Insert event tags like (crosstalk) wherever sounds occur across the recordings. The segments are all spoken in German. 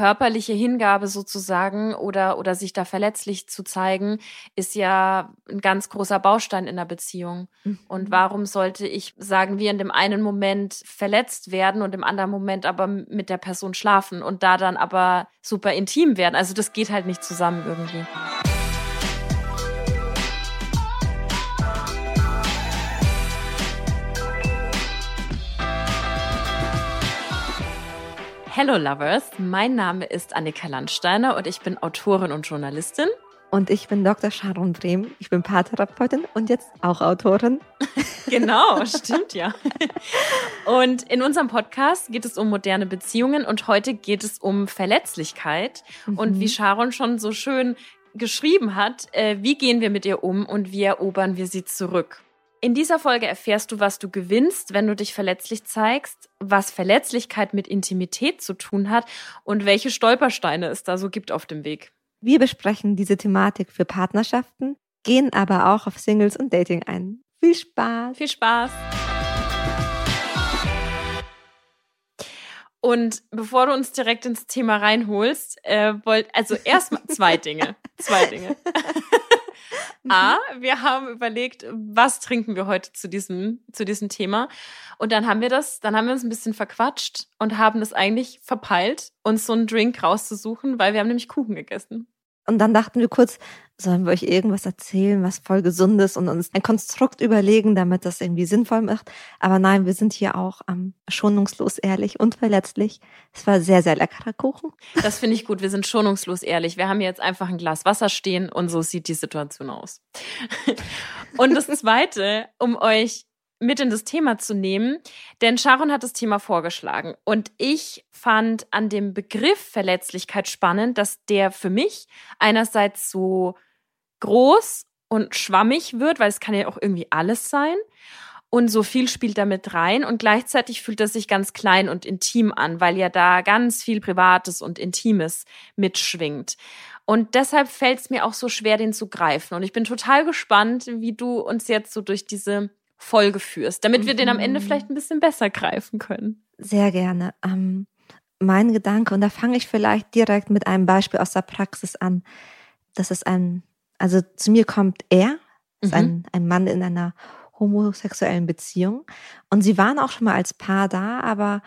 körperliche Hingabe sozusagen oder, oder sich da verletzlich zu zeigen, ist ja ein ganz großer Baustein in der Beziehung. Mhm. Und warum sollte ich, sagen wir, in dem einen Moment verletzt werden und im anderen Moment aber mit der Person schlafen und da dann aber super intim werden? Also das geht halt nicht zusammen irgendwie. Hello Lovers, mein Name ist Annika Landsteiner und ich bin Autorin und Journalistin. Und ich bin Dr. Sharon Brehm. Ich bin Paartherapeutin und jetzt auch Autorin. (laughs) genau, stimmt ja. Und in unserem Podcast geht es um moderne Beziehungen und heute geht es um Verletzlichkeit. Mhm. Und wie Sharon schon so schön geschrieben hat, äh, wie gehen wir mit ihr um und wie erobern wir sie zurück? In dieser Folge erfährst du, was du gewinnst, wenn du dich verletzlich zeigst, was Verletzlichkeit mit Intimität zu tun hat und welche Stolpersteine es da so gibt auf dem Weg. Wir besprechen diese Thematik für Partnerschaften, gehen aber auch auf Singles und Dating ein. Viel Spaß! Viel Spaß! Und bevor du uns direkt ins Thema reinholst, äh, wollt, also erstmal zwei Dinge. (laughs) Zwei Dinge. A, mhm. wir haben überlegt, was trinken wir heute zu diesem, zu diesem Thema. Und dann haben wir das, dann haben wir uns ein bisschen verquatscht und haben das eigentlich verpeilt, uns so einen Drink rauszusuchen, weil wir haben nämlich Kuchen gegessen. Und dann dachten wir kurz, sollen wir euch irgendwas erzählen, was voll gesund ist und uns ein Konstrukt überlegen, damit das irgendwie sinnvoll macht. Aber nein, wir sind hier auch ähm, schonungslos ehrlich und verletzlich. Es war sehr, sehr leckerer Kuchen. Das finde ich gut. Wir sind schonungslos ehrlich. Wir haben jetzt einfach ein Glas Wasser stehen und so sieht die Situation aus. (laughs) Und das Zweite, um euch mit in das Thema zu nehmen, denn Sharon hat das Thema vorgeschlagen und ich fand an dem Begriff Verletzlichkeit spannend, dass der für mich einerseits so groß und schwammig wird, weil es kann ja auch irgendwie alles sein und so viel spielt damit rein und gleichzeitig fühlt er sich ganz klein und intim an, weil ja da ganz viel Privates und Intimes mitschwingt. Und deshalb fällt es mir auch so schwer, den zu greifen. Und ich bin total gespannt, wie du uns jetzt so durch diese Folge führst, damit wir den am Ende mhm. vielleicht ein bisschen besser greifen können. Sehr gerne. Ähm, mein Gedanke, und da fange ich vielleicht direkt mit einem Beispiel aus der Praxis an. Das ist ein, also zu mir kommt er, ist mhm. ein, ein Mann in einer homosexuellen Beziehung. Und sie waren auch schon mal als Paar da, aber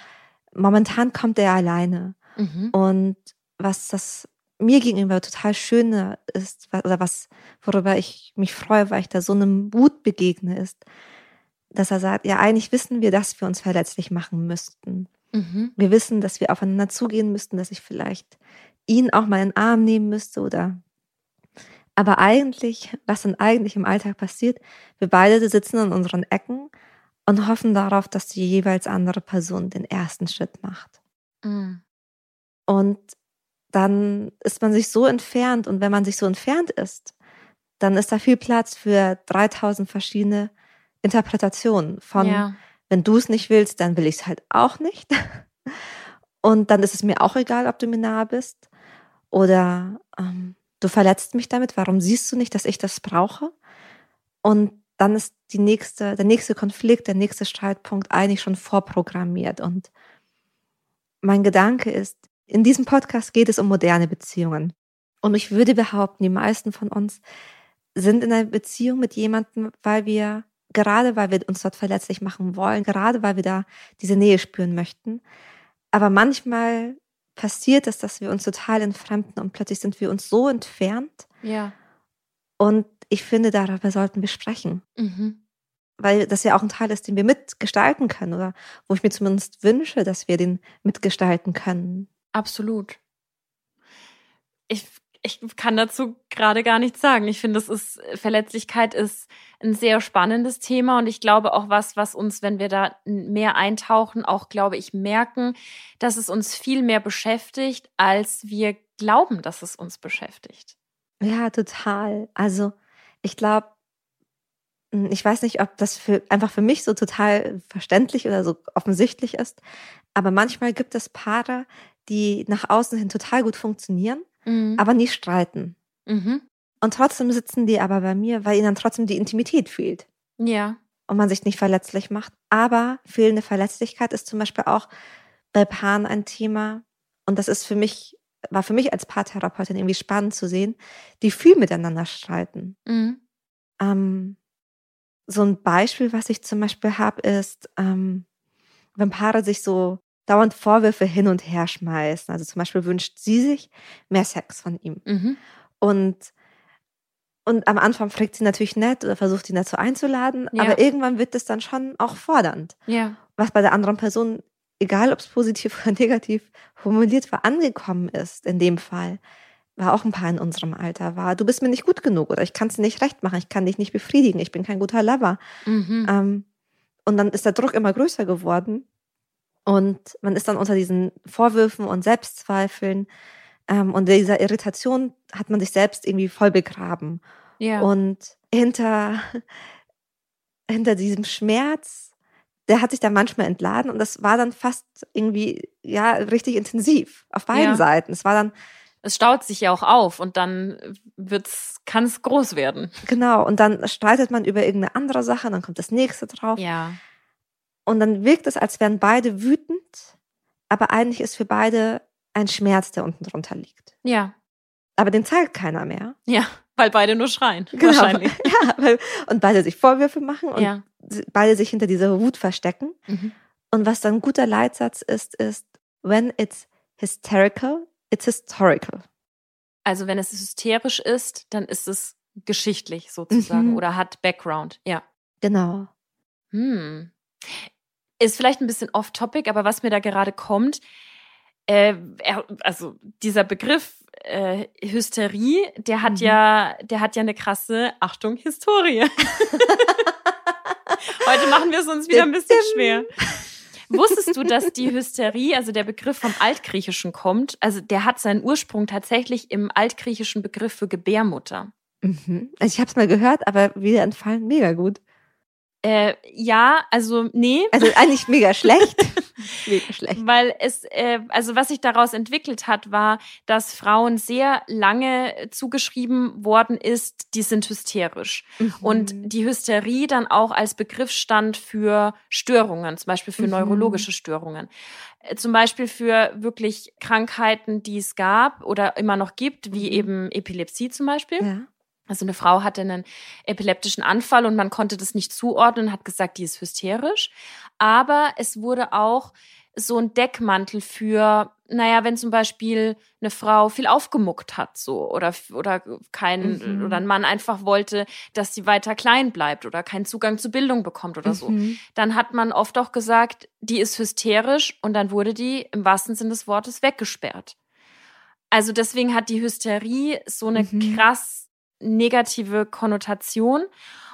momentan kommt er alleine. Mhm. Und was das mir gegenüber total schöne ist, oder was, worüber ich mich freue, weil ich da so einem Mut begegne, ist, dass er sagt, ja, eigentlich wissen wir, dass wir uns verletzlich machen müssten. Mhm. Wir wissen, dass wir aufeinander zugehen müssten, dass ich vielleicht ihn auch mal in den Arm nehmen müsste oder aber eigentlich, was dann eigentlich im Alltag passiert, wir beide sitzen in unseren Ecken und hoffen darauf, dass die jeweils andere Person den ersten Schritt macht. Mhm. Und dann ist man sich so entfernt und wenn man sich so entfernt ist, dann ist da viel Platz für 3000 verschiedene Interpretation von, ja. wenn du es nicht willst, dann will ich es halt auch nicht. (laughs) Und dann ist es mir auch egal, ob du mir nahe bist. Oder ähm, du verletzt mich damit, warum siehst du nicht, dass ich das brauche? Und dann ist die nächste, der nächste Konflikt, der nächste Streitpunkt eigentlich schon vorprogrammiert. Und mein Gedanke ist, in diesem Podcast geht es um moderne Beziehungen. Und ich würde behaupten, die meisten von uns sind in einer Beziehung mit jemandem, weil wir gerade weil wir uns dort verletzlich machen wollen, gerade weil wir da diese Nähe spüren möchten. Aber manchmal passiert es, dass wir uns total entfremden und plötzlich sind wir uns so entfernt. Ja. Und ich finde, darüber sollten wir sprechen. Mhm. Weil das ja auch ein Teil ist, den wir mitgestalten können oder wo ich mir zumindest wünsche, dass wir den mitgestalten können. Absolut. Ich ich kann dazu gerade gar nichts sagen. Ich finde, es ist, Verletzlichkeit ist ein sehr spannendes Thema und ich glaube auch was, was uns, wenn wir da mehr eintauchen, auch, glaube ich, merken, dass es uns viel mehr beschäftigt, als wir glauben, dass es uns beschäftigt. Ja, total. Also, ich glaube, hm, ich weiß nicht, ob das für, einfach für mich so total verständlich oder so offensichtlich ist, aber manchmal gibt es Paare, die nach außen hin total gut funktionieren mhm. aber nie streiten. Mhm. Und trotzdem sitzen die aber bei mir, weil ihnen dann trotzdem die Intimität fehlt. Ja. Und man sich nicht verletzlich macht. Aber fehlende Verletzlichkeit ist zum Beispiel auch bei Paaren ein Thema. Und das ist für mich war für mich als Paartherapeutin irgendwie spannend zu sehen, die viel miteinander streiten. Mhm. Ähm, so ein Beispiel, was ich zum Beispiel habe, ist, ähm, wenn Paare sich so dauernd Vorwürfe hin und her schmeißen. Also zum Beispiel wünscht sie sich mehr Sex von ihm. Mhm. Und, und am Anfang fragt sie natürlich nett oder versucht ihn dazu einzuladen, Ja. aber irgendwann wird es dann schon auch fordernd. Ja. Was bei der anderen Person, egal ob es positiv (laughs) oder negativ formuliert war, angekommen ist, in dem Fall, war auch ein Paar in unserem Alter, war, du bist mir nicht gut genug oder ich kann es nicht recht machen, ich kann dich nicht befriedigen, ich bin kein guter Lover. Mhm. Ähm, und dann ist der Druck immer größer geworden. Und man ist dann unter diesen Vorwürfen und Selbstzweifeln ähm, und dieser Irritation hat man sich selbst irgendwie voll begraben. ja. Und hinter, (laughs) hinter diesem Schmerz, der hat sich dann manchmal entladen und das war dann fast irgendwie, ja, richtig intensiv auf beiden Ja. Seiten. Es war dann, es staut sich ja auch auf und dann wird's, kann es groß werden. genau, und dann streitet man über irgendeine andere Sache, dann kommt das nächste drauf. Ja. Und dann wirkt es, als wären beide wütend, aber eigentlich ist für beide ein Schmerz, der unten drunter liegt. Ja. Aber den zeigt keiner mehr. Ja. Weil beide nur schreien. Genau. Wahrscheinlich. (laughs) Ja, weil, und beide sich Vorwürfe machen und Ja. beide sich hinter dieser Wut verstecken. Mhm. Und was dann ein guter Leitsatz ist, ist, when it's hysterical, it's historical. Also wenn es hysterisch ist, dann ist es geschichtlich sozusagen Mhm. oder hat Background. Ja. Genau. Hm. Ist vielleicht ein bisschen off-topic, aber was mir da gerade kommt, äh, er, also dieser Begriff äh, Hysterie, der hat Mhm. ja, der hat ja eine krasse, Achtung, Historie. (laughs) Heute machen wir es uns wieder ein bisschen schwer. Wusstest du, dass die Hysterie, also der Begriff vom Altgriechischen kommt? Also der hat seinen Ursprung tatsächlich im altgriechischen Begriff für Gebärmutter. Mhm. Also ich habe es mal gehört, aber wieder entfallen, mega gut. Äh, ja, also nee, Also eigentlich mega schlecht. (laughs) mega schlecht. weil es, äh, also was sich daraus entwickelt hat, war, dass Frauen sehr lange zugeschrieben worden ist, die sind hysterisch. Und Mhm. die Hysterie dann auch als Begriff stand für Störungen, zum Beispiel für Mhm. neurologische Störungen. Äh, Zum Beispiel für wirklich Krankheiten, die es gab oder immer noch gibt, wie Mhm. eben Epilepsie zum Beispiel. ja. Also eine Frau hatte einen epileptischen Anfall und man konnte das nicht zuordnen, hat gesagt, die ist hysterisch. Aber es wurde auch so ein Deckmantel für, naja, wenn zum Beispiel eine Frau viel aufgemuckt hat, so, oder, oder kein, Mhm. oder ein Mann einfach wollte, dass sie weiter klein bleibt oder keinen Zugang zu Bildung bekommt oder so. Mhm. Dann hat man oft auch gesagt, die ist hysterisch und dann wurde die im wahrsten Sinne des Wortes weggesperrt. Also deswegen hat die Hysterie so eine Mhm. krass negative Konnotation.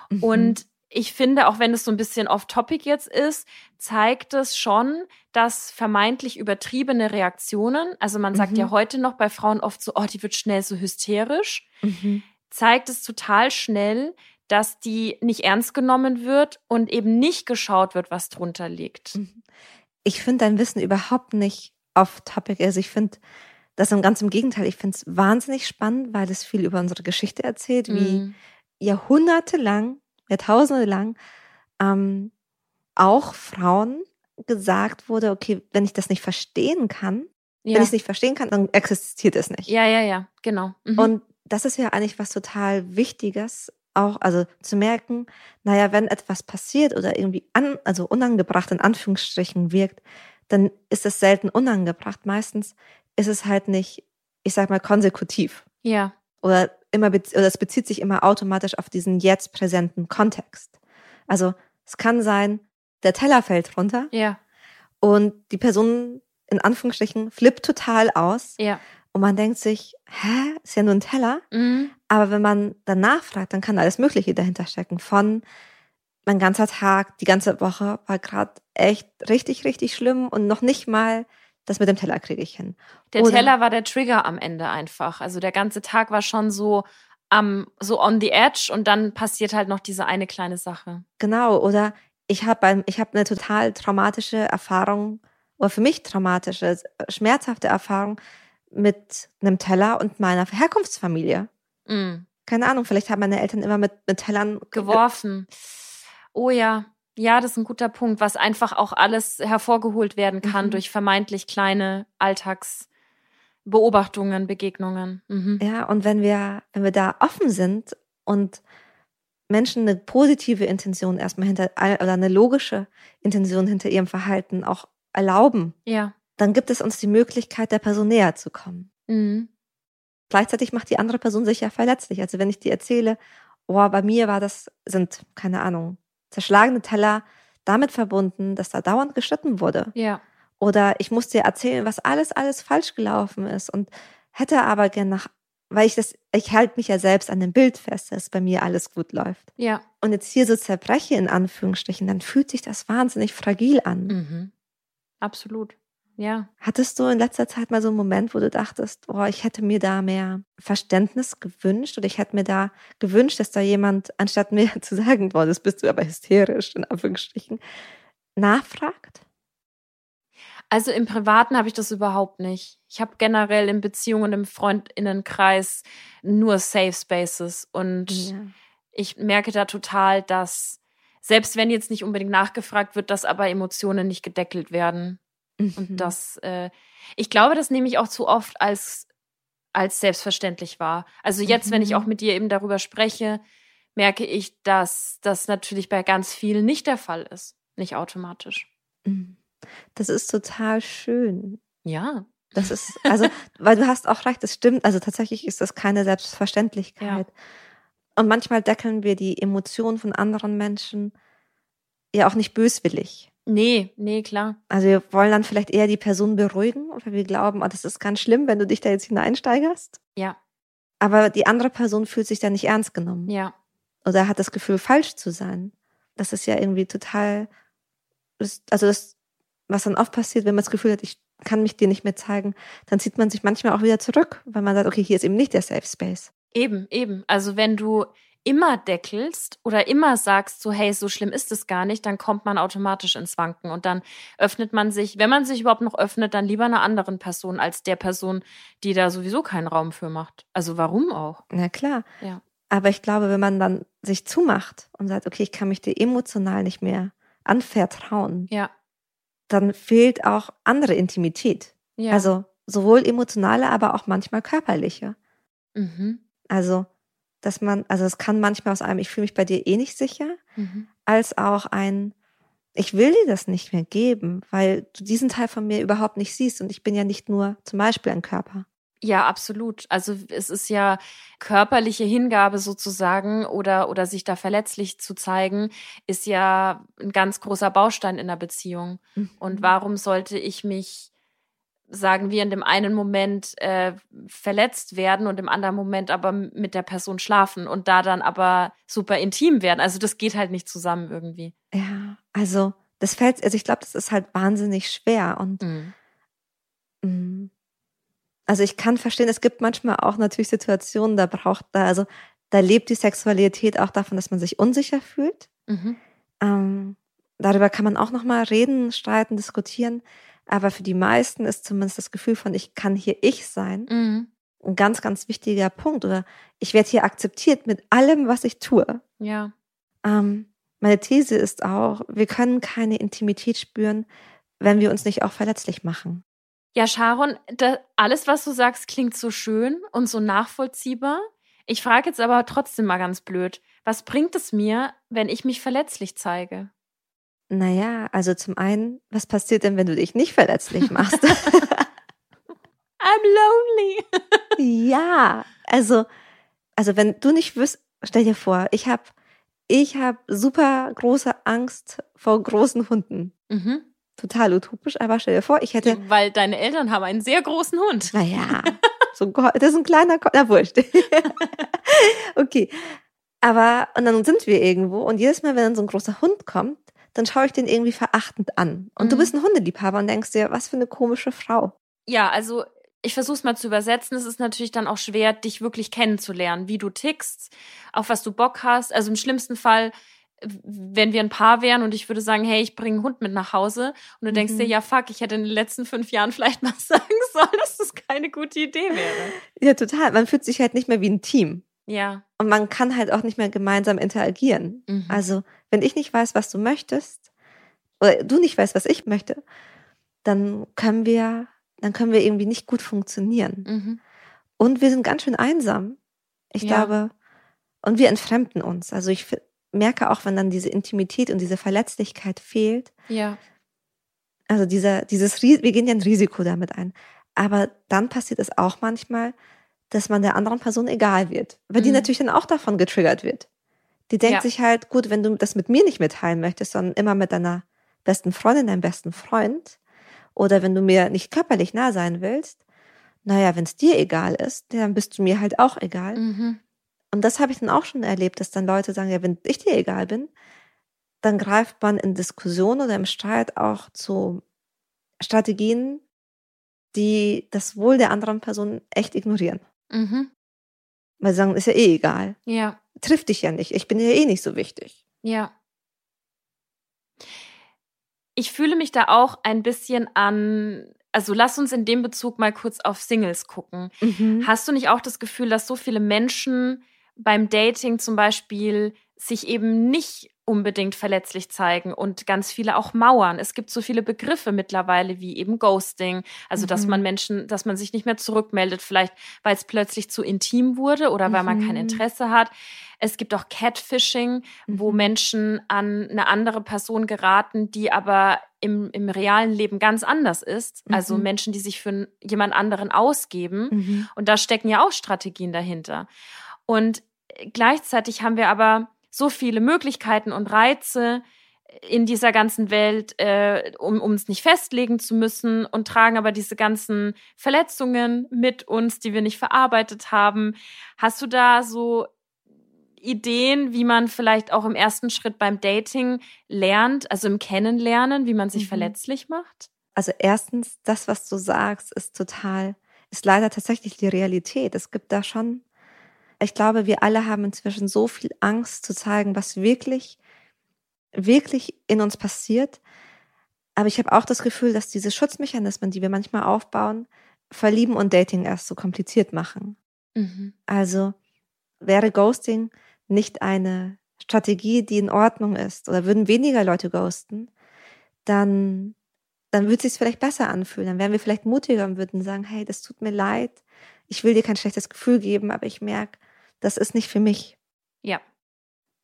Mhm. Und ich finde, auch wenn es so ein bisschen off-topic jetzt ist, zeigt es schon, dass vermeintlich übertriebene Reaktionen, also man sagt Mhm. ja heute noch bei Frauen oft so, oh, die wird schnell so hysterisch, Mhm. zeigt es total schnell, dass die nicht ernst genommen wird und eben nicht geschaut wird, was drunter liegt. Mhm. Ich finde dein Wissen überhaupt nicht off topic. Also ich finde das im ganz im Gegenteil. Ich finde es wahnsinnig spannend, weil es viel über unsere Geschichte erzählt, wie Mhm. jahrhundertelang, jahrtausende lang ähm, auch Frauen gesagt wurde, okay, wenn ich das nicht verstehen kann, wenn Ja. ich es nicht verstehen kann, dann existiert es nicht. ja, ja, ja, genau. Mhm. Und das ist ja eigentlich was total Wichtiges, auch also zu merken, naja, wenn etwas passiert oder irgendwie an, also unangebracht in Anführungsstrichen wirkt, dann ist es selten unangebracht. Meistens ist es halt nicht, ich sag mal, konsekutiv. ja, Oder immer oder es bezieht sich immer automatisch auf diesen jetzt präsenten Kontext. Also es kann sein, der Teller fällt runter ja, und die Person in Anführungsstrichen flippt total aus ja. und man denkt sich, hä, ist ja nur ein Teller. Mhm. Aber wenn man danach fragt, dann kann alles Mögliche dahinter stecken. Von mein ganzer Tag, die ganze Woche war gerade echt richtig, richtig schlimm und noch nicht mal das mit dem Teller kriege ich hin. Der Oder- Teller war der Trigger am Ende einfach. Also der ganze Tag war schon so am so on the edge und dann passiert halt noch diese eine kleine Sache. Genau. Oder ich habe ich habe eine total traumatische Erfahrung oder für mich traumatische, schmerzhafte Erfahrung mit einem Teller und meiner Herkunftsfamilie. Mhm. Keine Ahnung, vielleicht haben meine Eltern immer mit, mit Tellern Geworfen. Oh ja. Ja, das ist ein guter Punkt, was einfach auch alles hervorgeholt werden kann Mhm. durch vermeintlich kleine Beobachtungen, Begegnungen. Mhm. Ja, und wenn wir, wenn wir da offen sind und Menschen eine positive Intention erstmal hinter oder eine logische Intention hinter ihrem Verhalten auch erlauben, ja. dann gibt es uns die Möglichkeit, der Person näher zu kommen. Mhm. Gleichzeitig macht die andere Person sich ja verletzlich. Also wenn ich dir erzähle, oh, bei mir war das, sind, keine Ahnung, zerschlagene Teller damit verbunden, dass da dauernd geschnitten wurde. Ja. Oder ich muss dir erzählen, was alles, alles falsch gelaufen ist und hätte aber gern nach, weil ich das, ich halte mich ja selbst an dem Bild fest, dass bei mir alles gut läuft. Ja. Und jetzt hier so zerbreche in Anführungsstrichen, dann fühlt sich das wahnsinnig fragil an. Mhm. Absolut. Ja. Hattest du in letzter Zeit mal so einen Moment, wo du dachtest, oh, ich hätte mir da mehr Verständnis gewünscht oder ich hätte mir da gewünscht, dass da jemand, anstatt mir (laughs) zu sagen, boah, das bist du aber hysterisch, in Anführungsstrichen, nachfragt? Also im Privaten habe ich das überhaupt nicht. Ich habe generell in Beziehungen im Freundinnenkreis nur Safe Spaces und ja. ich merke da total, dass selbst wenn jetzt nicht unbedingt nachgefragt wird, dass aber Emotionen nicht gedeckelt werden. Mhm. Und das, äh, ich glaube, das nehme ich auch zu oft als, als selbstverständlich wahr. Also jetzt, mhm. wenn ich auch mhm. mit dir eben darüber spreche, merke ich, dass das natürlich bei ganz vielen nicht der Fall ist. Nicht automatisch. Mhm. Das ist total schön. Ja. Das ist, also, (laughs) weil du hast auch recht, das stimmt. Also tatsächlich ist das keine Selbstverständlichkeit. Ja. Und manchmal deckeln wir die Emotionen von anderen Menschen ja auch nicht böswillig. Nee, nee, klar. Also wir wollen dann vielleicht eher die Person beruhigen, weil wir glauben, oh, das ist ganz schlimm, wenn du dich da jetzt hineinsteigerst. Ja. Aber die andere Person fühlt sich da nicht ernst genommen. Ja. Oder hat das Gefühl, falsch zu sein. Das ist ja irgendwie total, also das was dann oft passiert, wenn man das Gefühl hat, ich kann mich dir nicht mehr zeigen, dann zieht man sich manchmal auch wieder zurück, weil man sagt, okay, hier ist eben nicht der Safe Space. Eben, eben. Also wenn du immer deckelst oder immer sagst, so hey, so schlimm ist es gar nicht, dann kommt man automatisch ins Wanken und dann öffnet man sich, wenn man sich überhaupt noch öffnet, dann lieber einer anderen Person als der Person, die da sowieso keinen Raum für macht. Also warum auch? Na klar. Ja. Aber ich glaube, wenn man dann sich zumacht und sagt, okay, ich kann mich dir emotional nicht mehr anvertrauen, ja dann fehlt auch andere Intimität. Ja. Also sowohl emotionale, aber auch manchmal körperliche. Mhm. Also, dass man, also es kann manchmal aus einem, ich fühle mich bei dir eh nicht sicher, mhm. als auch ein, ich will dir das nicht mehr geben, weil du diesen Teil von mir überhaupt nicht siehst und ich bin ja nicht nur zum Beispiel ein Körper. Ja, absolut. Also es ist ja körperliche Hingabe sozusagen oder, oder sich da verletzlich zu zeigen, ist ja ein ganz großer Baustein in der Beziehung. Mhm. Und warum sollte ich mich, sagen wir, in dem einen Moment äh, verletzt werden und im anderen Moment aber mit der Person schlafen und da dann aber super intim werden? Also das geht halt nicht zusammen irgendwie. Ja, also das fällt, also ich glaube, das ist halt wahnsinnig schwer und mhm. mh mm, also ich kann verstehen, es gibt manchmal auch natürlich Situationen, da braucht da, also da lebt die Sexualität auch davon, dass man sich unsicher fühlt. Mhm. Ähm, darüber kann man auch nochmal reden, streiten, diskutieren. Aber für die meisten ist zumindest das Gefühl von, ich kann hier ich sein, mhm. ein ganz, ganz wichtiger Punkt. Oder ich werde hier akzeptiert mit allem, was ich tue. Ja. Ähm, meine These ist auch, wir können keine Intimität spüren, wenn wir uns nicht auch verletzlich machen. Ja, Sharon, da, alles, was du sagst, klingt so schön und so nachvollziehbar. Ich frage jetzt aber trotzdem mal ganz blöd, was bringt es mir, wenn ich mich verletzlich zeige? Naja, also zum einen, was passiert denn, wenn du dich nicht verletzlich machst? (laughs) I'm lonely. (laughs) ja, also, also wenn du nicht wüsst, stell dir vor, ich habe ich hab super große Angst vor großen Hunden. Mhm total utopisch, aber stell dir vor, ich hätte. Weil deine Eltern haben einen sehr großen Hund. Naja, (laughs) so das ist ein kleiner, na wurscht. okay. Aber, und dann sind wir irgendwo und jedes Mal, wenn dann so ein großer Hund kommt, dann schaue ich den irgendwie verachtend an. Und mhm. du bist ein Hundeliebhaber und denkst dir, was für eine komische Frau. Ja, also ich versuche es mal zu übersetzen. Es ist natürlich dann auch schwer, dich wirklich kennenzulernen, wie du tickst, auf was du Bock hast. Also im schlimmsten Fall wenn wir ein Paar wären und ich würde sagen, hey, ich bringe einen Hund mit nach Hause und du denkst dir, mhm. ja, fuck, ich hätte in den letzten fünf Jahren vielleicht mal (laughs) sagen sollen, dass das keine gute Idee wäre. Ja, total. Man fühlt sich halt nicht mehr wie ein Team. Ja. Und man kann halt auch nicht mehr gemeinsam interagieren. Mhm. Also, wenn ich nicht weiß, was du möchtest, oder du nicht weißt, was ich möchte, dann können wir dann können wir irgendwie nicht gut funktionieren. Mhm. Und wir sind ganz schön einsam. Ich Ja. glaube, und wir entfremden uns. Also ich merke auch, wenn dann diese Intimität und diese Verletzlichkeit fehlt, Ja. also dieser, dieses, wir gehen ja ein Risiko damit ein. Aber dann passiert es auch manchmal, dass man der anderen Person egal wird, weil die Mhm. natürlich dann auch davon getriggert wird. Die denkt Ja. sich halt, gut, wenn du das mit mir nicht mitteilen möchtest, sondern immer mit deiner besten Freundin, deinem besten Freund, oder wenn du mir nicht körperlich nah sein willst, naja, wenn es dir egal ist, dann bist du mir halt auch egal. Mhm. Und das habe ich dann auch schon erlebt, dass dann Leute sagen, ja, wenn ich dir egal bin, dann greift man in Diskussion oder im Streit auch zu Strategien, die das Wohl der anderen Person echt ignorieren. Mhm. Weil sie sagen, ist ja eh egal. Ja. Trifft dich ja nicht. Ich bin ja eh nicht so wichtig. Ja. Ich fühle mich da auch ein bisschen an, also lass uns in dem Bezug mal kurz auf Singles gucken. Hast du nicht auch das Gefühl, dass so viele Menschen beim Dating zum Beispiel sich eben nicht unbedingt verletzlich zeigen und ganz viele auch mauern. Es gibt so viele Begriffe mittlerweile wie eben Ghosting, also dass Mhm. man Menschen, dass man sich nicht mehr zurückmeldet, vielleicht weil es plötzlich zu intim wurde oder weil man kein Mhm. Interesse hat. Es gibt auch Catfishing, wo Mhm. Menschen an eine andere Person geraten, die aber im, im realen Leben ganz anders ist. Also Mhm. Menschen, die sich für jemand anderen ausgeben. Mhm. Und da stecken ja auch Strategien dahinter. Und gleichzeitig haben wir aber so viele Möglichkeiten und Reize in dieser ganzen Welt, äh, um um uns nicht festlegen zu müssen und tragen aber diese ganzen Verletzungen mit uns, die wir nicht verarbeitet haben. Hast du da so Ideen, wie man vielleicht auch im ersten Schritt beim Dating lernt, also im Kennenlernen, wie man sich Mhm. verletzlich macht? Also erstens, das, was du sagst, ist total, ist leider tatsächlich die Realität. Es gibt da schon, ich glaube, wir alle haben inzwischen so viel Angst zu zeigen, was wirklich, wirklich in uns passiert. Aber ich habe auch das Gefühl, dass diese Schutzmechanismen, die wir manchmal aufbauen, Verlieben und Dating erst so kompliziert machen. Mhm. Also wäre Ghosting nicht eine Strategie, die in Ordnung ist, oder würden weniger Leute ghosten, dann, dann würde es sich vielleicht besser anfühlen. Dann wären wir vielleicht mutiger und würden sagen, hey, das tut mir leid. Ich will dir kein schlechtes Gefühl geben, aber ich merke, das ist nicht für mich. Ja.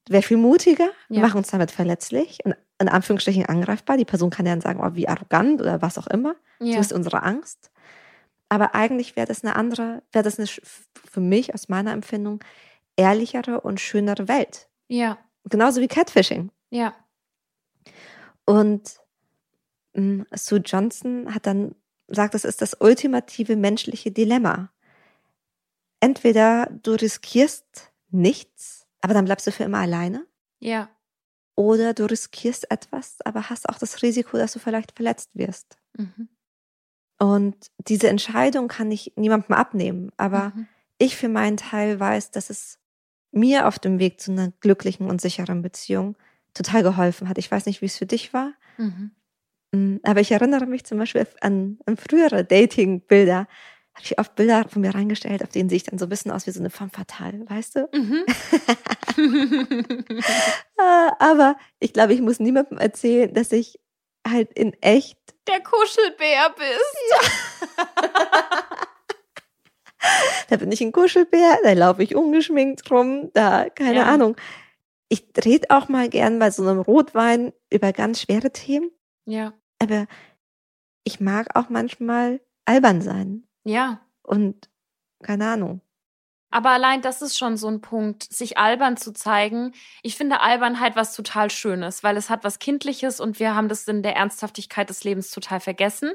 Wäre viel mutiger, wir Ja. machen uns damit verletzlich und in Anführungsstrichen angreifbar. Die Person kann ja dann sagen, oh, wie arrogant oder was auch immer. Ja. So ist unsere Angst. Aber eigentlich wäre das eine andere, wäre das eine, für mich aus meiner Empfindung, ehrlichere und schönere Welt. ja. Genauso wie Catfishing. Ja. Und mh, Sue Johnson hat dann sagt, das ist das ultimative menschliche Dilemma. Entweder du riskierst nichts, aber dann bleibst du für immer alleine, Ja. oder du riskierst etwas, aber hast auch das Risiko, dass du vielleicht verletzt wirst. Mhm. Und diese Entscheidung kann ich niemandem abnehmen, aber Mhm. ich für meinen Teil weiß, dass es mir auf dem Weg zu einer glücklichen und sicheren Beziehung total geholfen hat. Ich weiß nicht, wie es für dich war, Mhm. Mm, aber ich erinnere mich zum Beispiel an, an frühere Dating-Bilder. Habe ich oft Bilder von mir reingestellt, auf denen sehe ich dann so ein bisschen aus wie so eine femme fatale, weißt du? Mhm. Ah, (laughs) (laughs) Aber ich glaube, ich muss niemandem erzählen, dass ich halt in echt Der Kuschelbär bist. (laughs) Da bin ich ein Kuschelbär, da laufe ich ungeschminkt rum, da, keine Ja. Ahnung. Ich rede auch mal gern bei so einem Rotwein über ganz schwere Themen, Ja. aber ich mag auch manchmal albern sein Ja. und keine Ahnung. Aber allein das ist schon so ein Punkt, sich albern zu zeigen. Ich finde Albernheit was total Schönes, weil es hat was Kindliches und wir haben das in der Ernsthaftigkeit des Lebens total vergessen.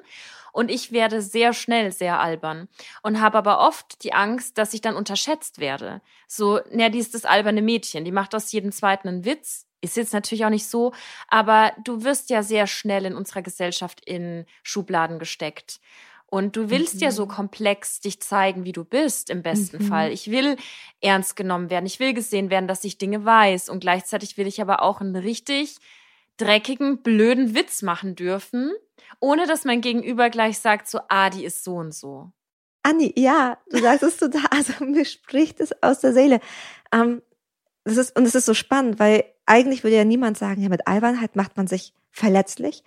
Und ich werde sehr schnell sehr albern und habe aber oft die Angst, dass ich dann unterschätzt werde. So, na, die ist das alberne Mädchen, die macht aus jedem zweiten einen Witz. Ist jetzt natürlich auch nicht so, aber du wirst ja sehr schnell in unserer Gesellschaft in Schubladen gesteckt. Und du willst ja so Mhm. komplex dich zeigen, wie du bist, im besten Mhm. Fall. Ich will ernst genommen werden. Ich will gesehen werden, dass ich Dinge weiß. Und gleichzeitig will ich aber auch einen richtig dreckigen, blöden Witz machen dürfen, ohne dass mein Gegenüber gleich sagt, so, ah, die ist so und so. Anni, ja, du sagst es total, (laughs) also mir spricht es aus der Seele. Ähm, das ist, und es ist so spannend, weil eigentlich würde ja niemand sagen, ja, mit Albernheit macht man sich verletzlich,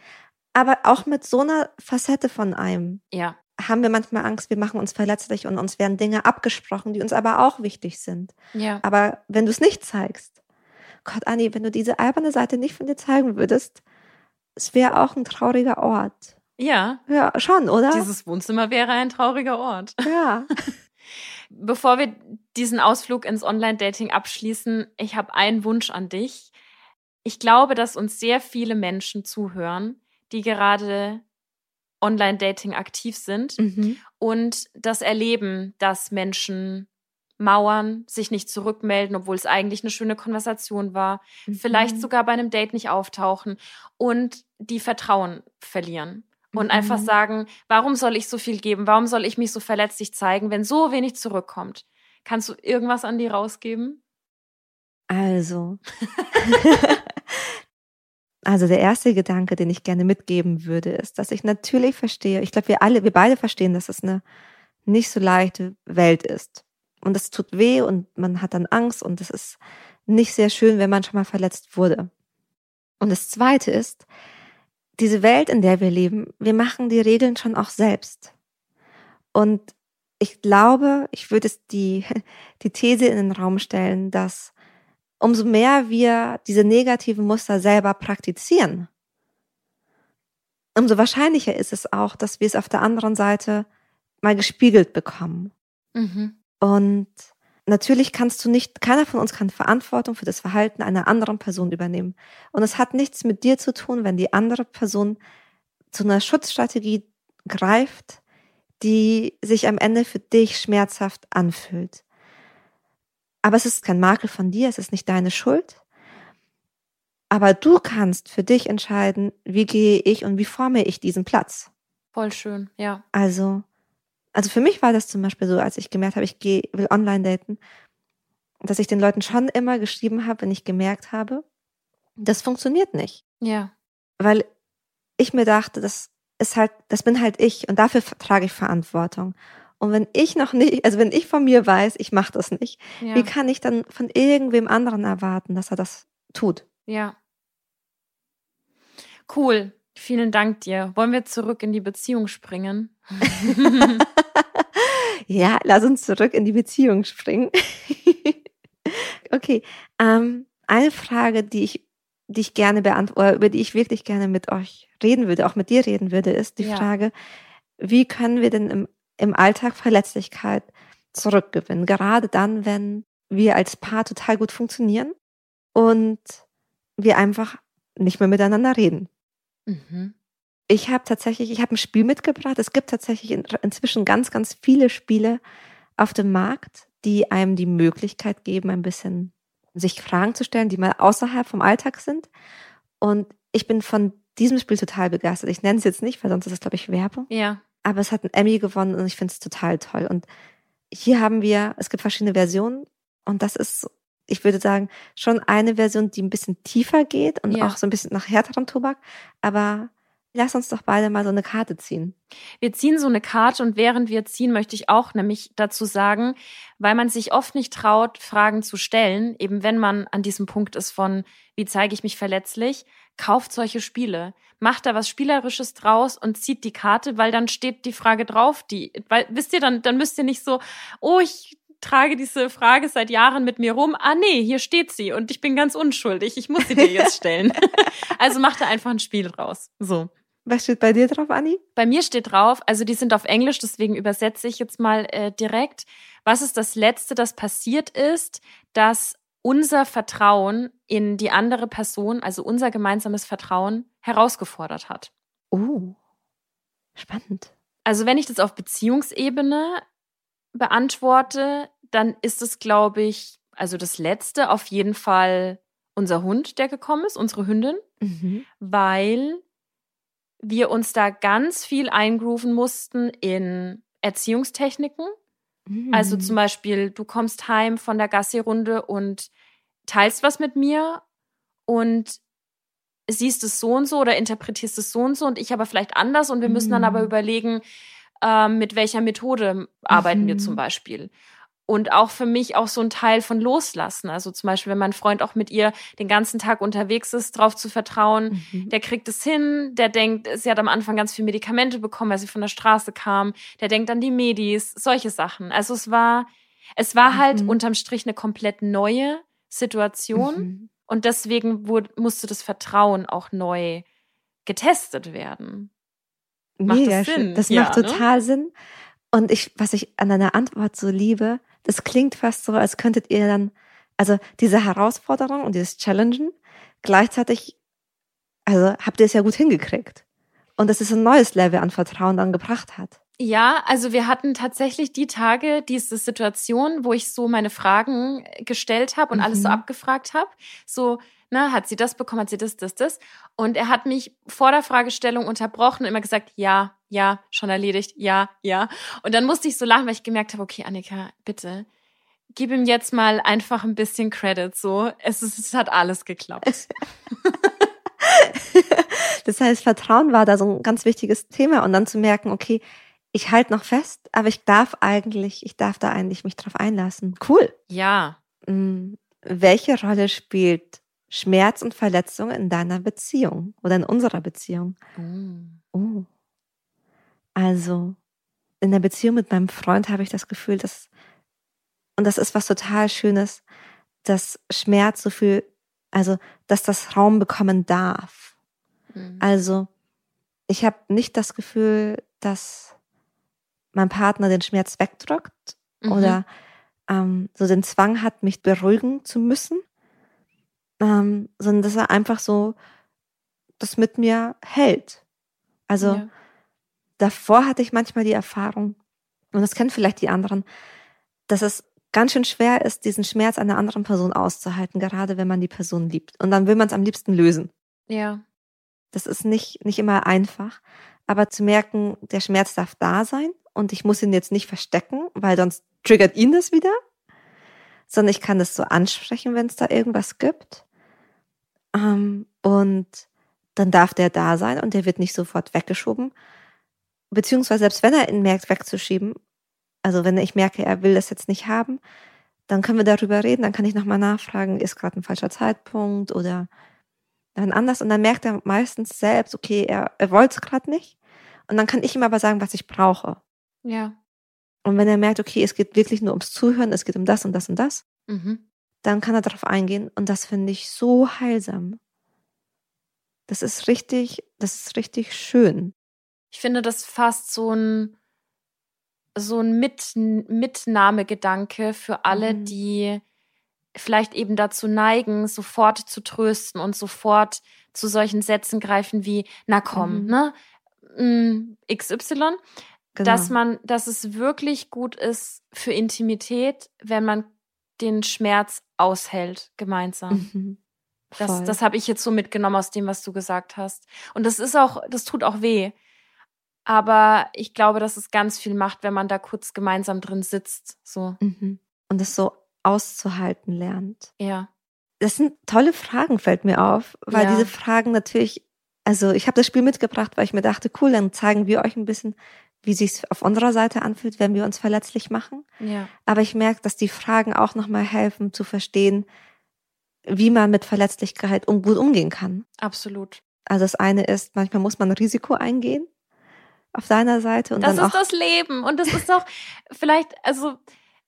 aber auch mit so einer Facette von einem. Ja, haben wir manchmal Angst, wir machen uns verletzlich und uns werden Dinge abgesprochen, die uns aber auch wichtig sind. Ja. Aber wenn du es nicht zeigst, Gott, Anni, wenn du diese alberne Seite nicht von dir zeigen würdest, es wäre auch ein trauriger Ort. Ja. Ja, schon, oder? Dieses Wohnzimmer wäre ein trauriger Ort. (laughs) Ja. Bevor wir diesen Ausflug ins Online-Dating abschließen, ich habe einen Wunsch an dich. Ich glaube, dass uns sehr viele Menschen zuhören, die gerade Online-Dating aktiv sind Mhm. und das erleben, dass Menschen mauern, sich nicht zurückmelden, obwohl es eigentlich eine schöne Konversation war, vielleicht Mhm. sogar bei einem Date nicht auftauchen und die Vertrauen verlieren und Mhm. einfach sagen, warum soll ich so viel geben? Warum soll ich mich so verletzlich zeigen, wenn so wenig zurückkommt? Kannst du irgendwas an die rausgeben? Also. (laughs) also der erste Gedanke, den ich gerne mitgeben würde, ist, dass ich natürlich verstehe, ich glaube, wir alle, wir beide verstehen, dass es eine nicht so leichte Welt ist. Und es tut weh und man hat dann Angst und es ist nicht sehr schön, wenn man schon mal verletzt wurde. Und das zweite ist, diese Welt, in der wir leben, wir machen die Regeln schon auch selbst. Und ich glaube, ich würde es die, (laughs) die These in den Raum stellen, dass umso mehr wir diese negativen Muster selber praktizieren, umso wahrscheinlicher ist es auch, dass wir es auf der anderen Seite mal gespiegelt bekommen. Mhm. Und natürlich kannst du nicht, keiner von uns kann Verantwortung für das Verhalten einer anderen Person übernehmen. Und es hat nichts mit dir zu tun, wenn die andere Person zu einer Schutzstrategie greift, die sich am Ende für dich schmerzhaft anfühlt. Aber es ist kein Makel von dir, es ist nicht deine Schuld. Aber du kannst für dich entscheiden, wie gehe ich und wie forme ich diesen Platz. Voll schön, ja. Also, also für mich war das zum Beispiel so, als ich gemerkt habe, ich gehe, will online daten, dass ich den Leuten schon immer geschrieben habe, wenn ich gemerkt habe, das funktioniert nicht. Ja. Weil ich mir dachte, das ist halt, das bin halt ich und dafür trage ich Verantwortung. Und wenn ich noch nicht, also wenn ich von mir weiß, ich mache das nicht, ja. wie kann ich dann von irgendwem anderen erwarten, dass er das tut? Ja. Cool. Vielen Dank dir. Wollen wir zurück in die Beziehung springen? (laughs) ja, lass uns zurück in die Beziehung springen. (laughs) okay. Ähm, eine Frage, die ich, die ich gerne beantworte, über die ich wirklich gerne mit euch reden würde, auch mit dir reden würde, ist die Ja. Frage, wie können wir denn im, im Alltag Verletzlichkeit zurückgewinnen? Gerade dann, wenn wir als Paar total gut funktionieren und wir einfach nicht mehr miteinander reden. Mhm. Ich habe tatsächlich, ich habe ein Spiel mitgebracht. Es gibt tatsächlich in, inzwischen ganz, ganz viele Spiele auf dem Markt, die einem die Möglichkeit geben, ein bisschen sich Fragen zu stellen, die mal außerhalb vom Alltag sind. Und ich bin von diesem Spiel total begeistert. Ich nenne es jetzt nicht, weil sonst ist es, glaube ich, Werbung. Ja. Aber es hat einen Emmy gewonnen und ich finde es total toll. Und hier haben wir, es gibt verschiedene Versionen und das ist, ich würde sagen, schon eine Version, die ein bisschen tiefer geht und Ja. auch so ein bisschen nach härterem Tobak. Aber lass uns doch beide mal so eine Karte ziehen. Wir ziehen so eine Karte und während wir ziehen, möchte ich auch nämlich dazu sagen, weil man sich oft nicht traut, Fragen zu stellen, eben wenn man an diesem Punkt ist von, wie zeige ich mich verletzlich, kauft solche Spiele. Macht da was Spielerisches draus und zieht die Karte, weil dann steht die Frage drauf, die, weil, wisst ihr, dann, dann müsst ihr nicht so, oh, ich trage diese Frage seit Jahren mit mir rum. Ah, nee, hier steht sie und ich bin ganz unschuldig. Ich muss sie dir jetzt stellen. (laughs) also macht da einfach ein Spiel draus. So. Was steht bei dir drauf, Anni? Bei mir steht drauf, also die sind auf Englisch, deswegen übersetze ich jetzt mal äh, direkt. Was ist das Letzte, das passiert ist, dass unser Vertrauen in die andere Person, also unser gemeinsames Vertrauen, herausgefordert hat? Oh, spannend. Also wenn ich das auf Beziehungsebene beantworte, dann ist es, glaube ich, also das Letzte auf jeden Fall unser Hund, der gekommen ist, unsere Hündin, Mhm. weil wir uns da ganz viel eingrooven mussten in Erziehungstechniken. Also Mhm. zum Beispiel, du kommst heim von der Gassi-Runde und teilst was mit mir und siehst es so und so oder interpretierst es so und so und ich aber vielleicht anders und wir müssen dann aber Mhm. überlegen, ähm, mit welcher Methode arbeiten wir Mhm. zum Beispiel. Und auch für mich auch so ein Teil von Loslassen. Also zum Beispiel, wenn mein Freund auch mit ihr den ganzen Tag unterwegs ist, drauf zu vertrauen, mhm. der kriegt es hin, der denkt, sie hat am Anfang ganz viel Medikamente bekommen, weil sie von der Straße kam, der denkt an die Medis, solche Sachen. Also es war, es war halt mhm. unterm Strich eine komplett neue Situation mhm. und deswegen wurde, musste das Vertrauen auch neu getestet werden. Macht Mega, das Sinn? Das ja, macht ne? total ne? Sinn. Und ich, was ich an deiner Antwort so liebe, das klingt fast so, als könntet ihr dann, also diese Herausforderung und dieses Challengen, gleichzeitig, also habt ihr es ja gut hingekriegt. Und das ist ein neues Level an Vertrauen dann gebracht hat. Ja, also wir hatten tatsächlich die Tage, diese Situation, wo ich so meine Fragen gestellt habe und mhm. alles so mhm. abgefragt habe. So, na, hat sie das bekommen, hat sie das, das, das. Und er hat mich vor der Fragestellung unterbrochen und immer gesagt, ja, ja, schon erledigt, ja, ja. Und dann musste ich so lachen, weil ich gemerkt habe, okay, Annika, bitte, gib ihm jetzt mal einfach ein bisschen Credit, so. Es, ist, es hat alles geklappt. (laughs) das heißt, Vertrauen war da so ein ganz wichtiges Thema und dann zu merken, okay, ich halte noch fest, aber ich darf eigentlich, ich darf da eigentlich mich drauf einlassen. Cool. Ja. Hm, welche Rolle spielt Schmerz und Verletzung in deiner Beziehung oder in unserer Beziehung. Mm. Oh. Also, in der Beziehung mit meinem Freund habe ich das Gefühl, dass, und das ist was total Schönes, dass Schmerz so viel, also, dass das Raum bekommen darf. Mm. Also, ich habe nicht das Gefühl, dass mein Partner den Schmerz wegdrückt mhm. oder ähm, so den Zwang hat, mich beruhigen zu müssen, ähm, sondern dass er einfach so das mit mir hält. Also ja. davor hatte ich manchmal die Erfahrung, und das kennen vielleicht die anderen, dass es ganz schön schwer ist, diesen Schmerz einer anderen Person auszuhalten, gerade wenn man die Person liebt. Und dann will man es am liebsten lösen. Ja. Das ist nicht, nicht immer einfach. Aber zu merken, der Schmerz darf da sein und ich muss ihn jetzt nicht verstecken, weil sonst triggert ihn das wieder sondern ich kann das so ansprechen, wenn es da irgendwas gibt. Ähm, und dann darf der da sein und der wird nicht sofort weggeschoben. Beziehungsweise selbst wenn er ihn merkt, wegzuschieben, also wenn ich merke, er will das jetzt nicht haben, dann können wir darüber reden, dann kann ich nochmal nachfragen, ist gerade ein falscher Zeitpunkt oder dann anders. Und dann merkt er meistens selbst, okay, er, er wollte es gerade nicht. Und dann kann ich ihm aber sagen, was ich brauche. Ja. Und wenn er merkt, okay, es geht wirklich nur ums Zuhören, es geht um das und das und das, mhm. dann kann er darauf eingehen. Und das finde ich so heilsam. Das ist richtig, das ist richtig schön. Ich finde das fast so ein, so ein Mit, Mitnahmegedanke für alle, mhm. die vielleicht eben dazu neigen, sofort zu trösten und sofort zu solchen Sätzen greifen wie, na komm, mhm. ne? Mm, XY. Genau. Dass man, dass es wirklich gut ist für Intimität, wenn man den Schmerz aushält, gemeinsam. Mhm. Das, das habe ich jetzt so mitgenommen aus dem, was du gesagt hast. Und das ist auch, das tut auch weh. Aber ich glaube, dass es ganz viel macht, wenn man da kurz gemeinsam drin sitzt. So. Mhm. Und es so auszuhalten lernt. Ja. Das sind tolle Fragen, fällt mir auf, weil ja. diese Fragen natürlich, also ich habe das Spiel mitgebracht, weil ich mir dachte, cool, dann zeigen wir euch ein bisschen, wie sich's auf unserer Seite anfühlt, wenn wir uns verletzlich machen. Ja. Aber ich merke, dass die Fragen auch nochmal helfen zu verstehen, wie man mit Verletzlichkeit um, gut umgehen kann. Absolut. Also das eine ist, manchmal muss man Risiko eingehen auf deiner Seite und das dann ist das Leben und das ist doch (laughs) vielleicht, also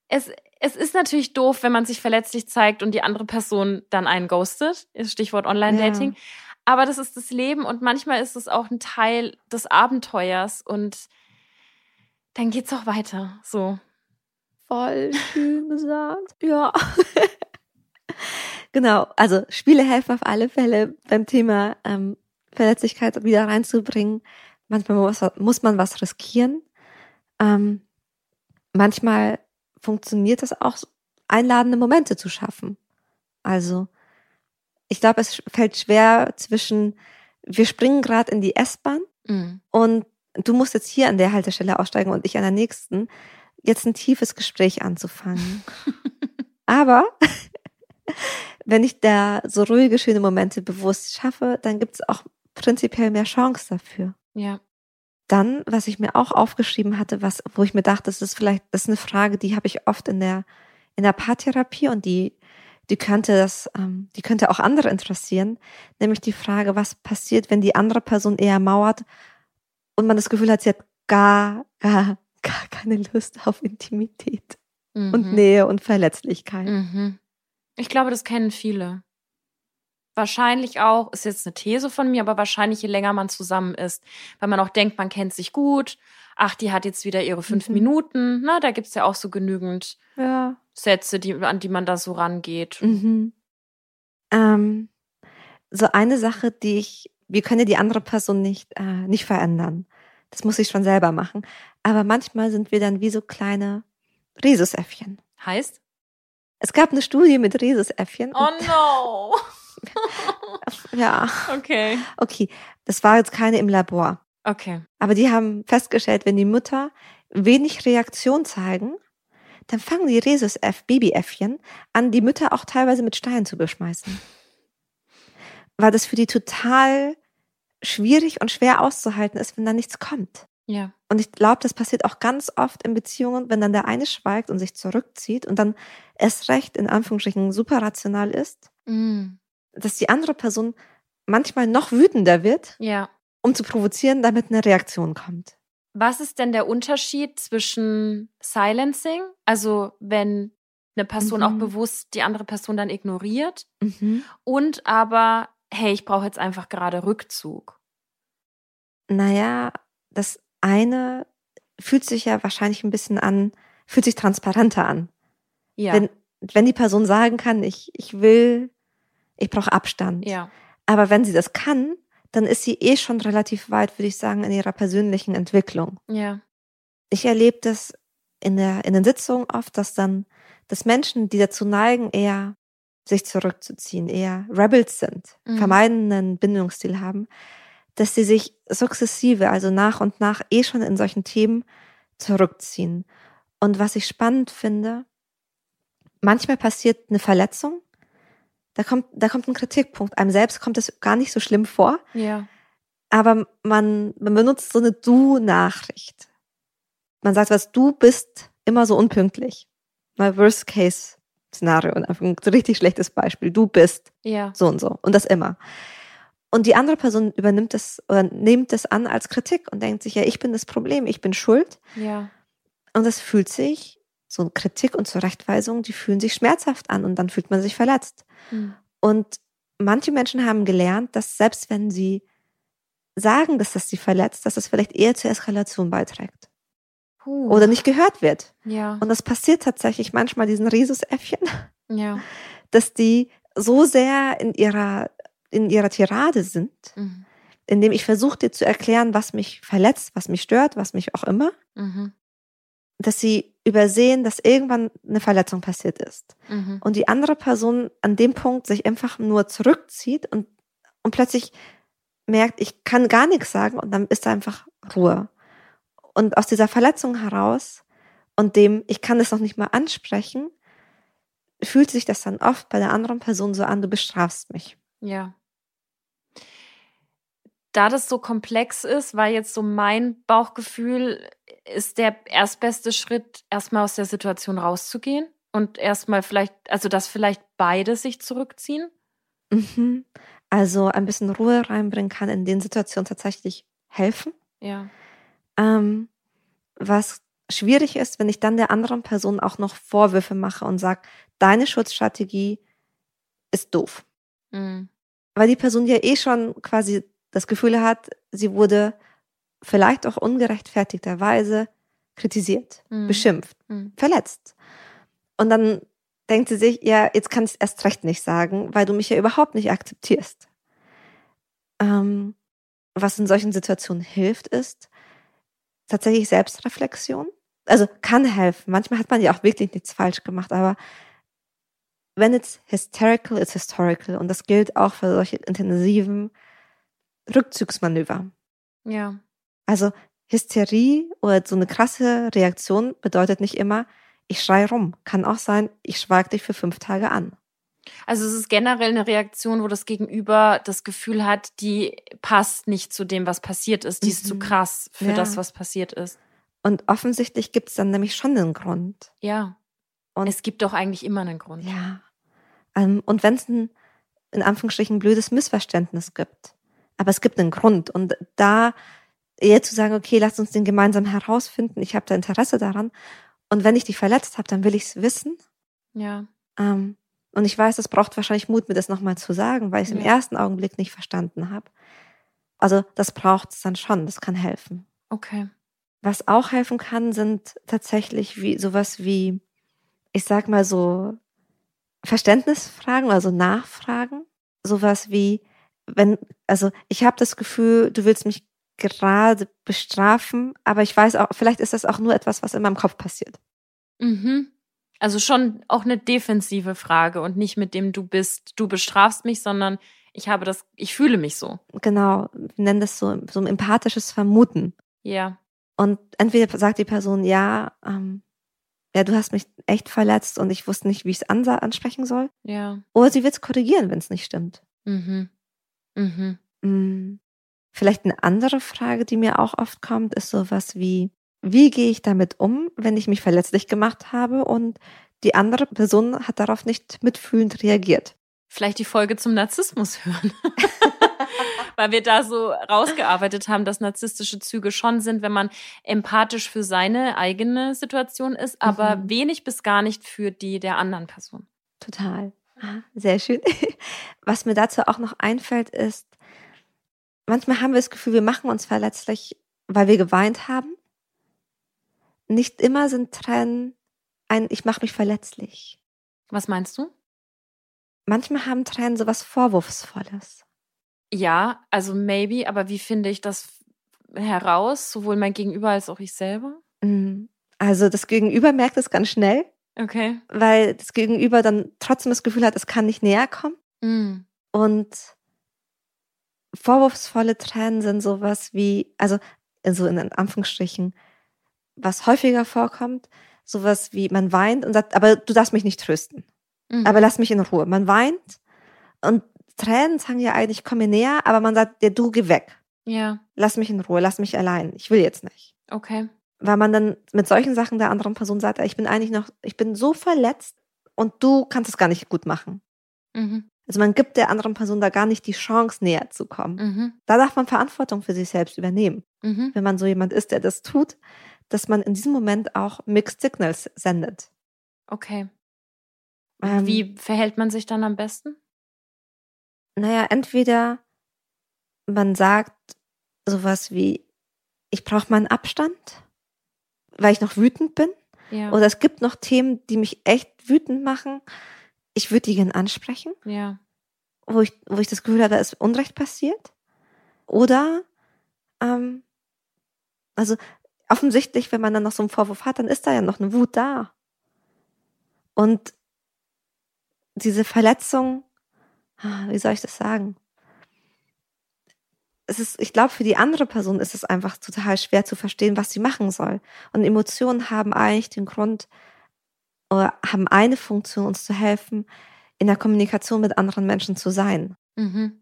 es, es ist natürlich doof, wenn man sich verletzlich zeigt und die andere Person dann einen ghostet. Stichwort Online-Dating. Ja. Aber das ist das Leben und manchmal ist es auch ein Teil des Abenteuers und dann geht's auch weiter. So. Voll schön gesagt. (laughs) Ja. genau. Also Spiele helfen auf alle Fälle beim Thema ähm, Verletzlichkeit wieder reinzubringen. Manchmal muss, muss man was riskieren. Ähm, manchmal funktioniert es auch, einladende Momente zu schaffen. Also ich glaube, es fällt schwer zwischen, wir springen gerade in die S-Bahn mhm. und du musst jetzt hier an der Haltestelle aussteigen und ich an der nächsten, jetzt ein tiefes Gespräch anzufangen. (laughs) Aber (laughs) wenn ich da so ruhige, schöne Momente bewusst schaffe, dann gibt es auch prinzipiell mehr Chance dafür. Ja. Dann, was ich mir auch aufgeschrieben hatte, was, wo ich mir dachte, das ist vielleicht, das ist eine Frage, die habe ich oft in der, in der Paartherapie und die, die könnte das, ähm, die könnte auch andere interessieren, nämlich die Frage, was passiert, wenn die andere Person eher mauert und man das Gefühl hat, sie hat gar, gar, gar keine Lust auf Intimität mhm. und Nähe und Verletzlichkeit. Mhm. Ich glaube, das kennen viele. Wahrscheinlich auch, ist jetzt eine These von mir, aber wahrscheinlich je länger man zusammen ist, weil man auch denkt, man kennt sich gut. Ach, die hat jetzt wieder ihre fünf mhm. Minuten. Na, da gibt's ja auch so genügend ja. Sätze, die, an die man da so rangeht. Mhm. Ähm, so eine Sache, die ich, wir können ja die andere Person nicht, äh, nicht verändern. Das muss ich schon selber machen. Aber manchmal sind wir dann wie so kleine Rhesusäffchen. Heißt? Es gab eine Studie mit Rhesusäffchen. Oh no! (laughs) ja. Okay. Okay, das war jetzt keine im Labor. Okay. Aber die haben festgestellt, wenn die Mütter wenig Reaktion zeigen, dann fangen die Rhesus-Babyäffchen an, die Mütter auch teilweise mit Steinen zu beschmeißen. Weil das für die total schwierig und schwer auszuhalten ist, wenn da nichts kommt. Ja. Und ich glaube, das passiert auch ganz oft in Beziehungen, wenn dann der eine schweigt und sich zurückzieht und dann erst recht in Anführungsstrichen super rational ist. Mm dass die andere Person manchmal noch wütender wird, ja. um zu provozieren, damit eine Reaktion kommt. Was ist denn der Unterschied zwischen Silencing, also wenn eine Person mhm. auch bewusst die andere Person dann ignoriert, mhm. und aber, hey, ich brauche jetzt einfach gerade Rückzug? Naja, das eine fühlt sich ja wahrscheinlich ein bisschen an, fühlt sich transparenter an. Ja. Wenn, wenn die Person sagen kann, ich, ich will ich brauche Abstand. Ja. Aber wenn sie das kann, dann ist sie eh schon relativ weit, würde ich sagen, in ihrer persönlichen Entwicklung. Ja. Ich erlebe das in, der, in den Sitzungen oft, dass dann, dass Menschen, die dazu neigen, eher sich zurückzuziehen, eher Rebels sind, mhm. vermeiden einen Bindungsstil haben, dass sie sich sukzessive, also nach und nach eh schon in solchen Themen zurückziehen. Und was ich spannend finde, manchmal passiert eine Verletzung da kommt, da kommt ein Kritikpunkt. Einem selbst kommt das gar nicht so schlimm vor. Ja. Aber man, man benutzt so eine Du-Nachricht. Man sagt was, du bist immer so unpünktlich. Mal Worst-Case-Szenario und einfach ein richtig schlechtes Beispiel. Du bist ja. so und so. Und das immer. Und die andere Person übernimmt das oder nimmt das an als Kritik und denkt sich, ja, ich bin das Problem, ich bin schuld. Ja. Und das fühlt sich so Kritik und Zurechtweisung, die fühlen sich schmerzhaft an und dann fühlt man sich verletzt. Mhm. Und manche Menschen haben gelernt, dass selbst wenn sie sagen, dass das sie verletzt, dass das vielleicht eher zur Eskalation beiträgt. Puh. Oder nicht gehört wird. Ja. Und das passiert tatsächlich manchmal diesen Rhesusäffchen, (laughs) ja. dass die so sehr in ihrer, in ihrer Tirade sind, mhm. indem ich versuche dir zu erklären, was mich verletzt, was mich stört, was mich auch immer. Mhm dass sie übersehen, dass irgendwann eine Verletzung passiert ist. Mhm. Und die andere Person an dem Punkt sich einfach nur zurückzieht und, und plötzlich merkt, ich kann gar nichts sagen und dann ist da einfach Ruhe. Und aus dieser Verletzung heraus und dem, ich kann das noch nicht mal ansprechen, fühlt sich das dann oft bei der anderen Person so an, du bestrafst mich. Ja da das so komplex ist, weil jetzt so mein Bauchgefühl ist der erstbeste Schritt, erstmal aus der Situation rauszugehen und erstmal vielleicht, also dass vielleicht beide sich zurückziehen. Mhm. Also ein bisschen Ruhe reinbringen kann in den Situationen tatsächlich helfen. Ja. Ähm, was schwierig ist, wenn ich dann der anderen Person auch noch Vorwürfe mache und sage, deine Schutzstrategie ist doof. Mhm. Weil die Person ja eh schon quasi das Gefühl hat, sie wurde vielleicht auch ungerechtfertigterweise kritisiert, mhm. beschimpft, mhm. verletzt. Und dann denkt sie sich, ja, jetzt kann ich es erst recht nicht sagen, weil du mich ja überhaupt nicht akzeptierst. Ähm, was in solchen Situationen hilft, ist tatsächlich Selbstreflexion. Also kann helfen. Manchmal hat man ja auch wirklich nichts falsch gemacht, aber wenn it's hysterical, it's historical. Und das gilt auch für solche intensiven Rückzugsmanöver. Ja. Also Hysterie oder so eine krasse Reaktion bedeutet nicht immer, ich schrei rum. Kann auch sein, ich schweig dich für fünf Tage an. Also es ist generell eine Reaktion, wo das Gegenüber das Gefühl hat, die passt nicht zu dem, was passiert ist. Die ist zu Mhm. krass für Ja. das, was passiert ist. Und offensichtlich gibt es dann nämlich schon einen Grund. Ja. Und- es gibt doch eigentlich immer einen Grund. Ja. Ähm, und wenn es ein, in Anführungsstrichen, blödes Missverständnis gibt, aber es gibt einen Grund. Und da eher zu sagen, okay, lass uns den gemeinsam herausfinden, ich habe da Interesse daran. Und wenn ich dich verletzt habe, dann will ich es wissen. Ja. Ähm, und ich weiß, es braucht wahrscheinlich Mut, mir das nochmal zu sagen, weil ich es im Ja. ersten Augenblick nicht verstanden habe. Also das braucht es dann schon, das kann helfen. Okay. Was auch helfen kann, sind tatsächlich wie sowas wie, ich sag mal so, Verständnisfragen, also Nachfragen. Sowas wie, wenn, also ich habe das Gefühl, du willst mich gerade bestrafen, aber ich weiß auch, vielleicht ist das auch nur etwas, was in meinem Kopf passiert. Mhm. Also schon auch eine defensive Frage und nicht mit dem du bist, du bestrafst mich, sondern ich habe das, ich fühle mich so. Genau, wir nennen das so, so ein empathisches Vermuten. Ja. Und entweder sagt die Person, ja, ähm, ja, du hast mich echt verletzt und ich wusste nicht, wie ich es ansprechen soll. Ja. Oder sie wird es korrigieren, wenn es nicht stimmt. Mhm. Mhm. Mm, Vielleicht eine andere Frage, die mir auch oft kommt, ist sowas wie, wie gehe ich damit um, wenn ich mich verletzlich gemacht habe und die andere Person hat darauf nicht mitfühlend reagiert? Vielleicht die Folge zum Narzissmus hören. (laughs) Weil wir da so rausgearbeitet haben, dass narzisstische Züge schon sind, wenn man empathisch für seine eigene Situation ist, aber Mhm. wenig bis gar nicht für die der anderen Person. Total. Ah, Sehr schön. (laughs) Was mir dazu auch noch einfällt, ist, manchmal haben wir das Gefühl, wir machen uns verletzlich, weil wir geweint haben. Nicht immer sind Tränen ein, ich mache mich verletzlich. Was meinst du? Manchmal haben Tränen sowas Vorwurfsvolles. Ja, also maybe, aber wie finde ich das heraus, sowohl mein Gegenüber als auch ich selber? Mm. Also das Gegenüber merkt es ganz schnell, Okay. weil das Gegenüber dann trotzdem das Gefühl hat, es kann nicht näher kommen. Mm. Und vorwurfsvolle Tränen sind sowas wie, also so in Anführungsstrichen, was häufiger vorkommt, sowas wie man weint und sagt, aber du darfst mich nicht trösten. Mhm. Aber lass mich in Ruhe. Man weint und Tränen sagen ja eigentlich, komm mir näher, aber man sagt, ja, du geh weg. ja, Lass mich in Ruhe, lass mich allein. Ich will jetzt nicht. okay. Weil man dann mit solchen Sachen der anderen Person sagt, ich bin eigentlich noch, ich bin so verletzt und du kannst es gar nicht gut machen. Mhm. Also man gibt der anderen Person da gar nicht die Chance, näher zu kommen. Mhm. Da darf man Verantwortung für sich selbst übernehmen. Mhm. Wenn man so jemand ist, der das tut, dass man in diesem Moment auch Mixed Signals sendet. Okay. Ähm, Wie verhält man sich dann am besten? Naja, entweder man sagt sowas wie, ich brauche mal einen Abstand, weil ich noch wütend bin. Ja. Oder es gibt noch Themen, die mich echt wütend machen. Ich würde die gerne ansprechen, ja. wo ich, wo ich das Gefühl habe, da ist Unrecht passiert. Oder, ähm, also offensichtlich, wenn man dann noch so einen Vorwurf hat, dann ist da ja noch eine Wut da. Und diese Verletzung, ah, wie soll ich das sagen? Es ist, ich glaube, für die andere Person ist es einfach total schwer zu verstehen, was sie machen soll. Und Emotionen haben eigentlich den Grund oder haben eine Funktion, uns zu helfen, in der Kommunikation mit anderen Menschen zu sein. Mhm.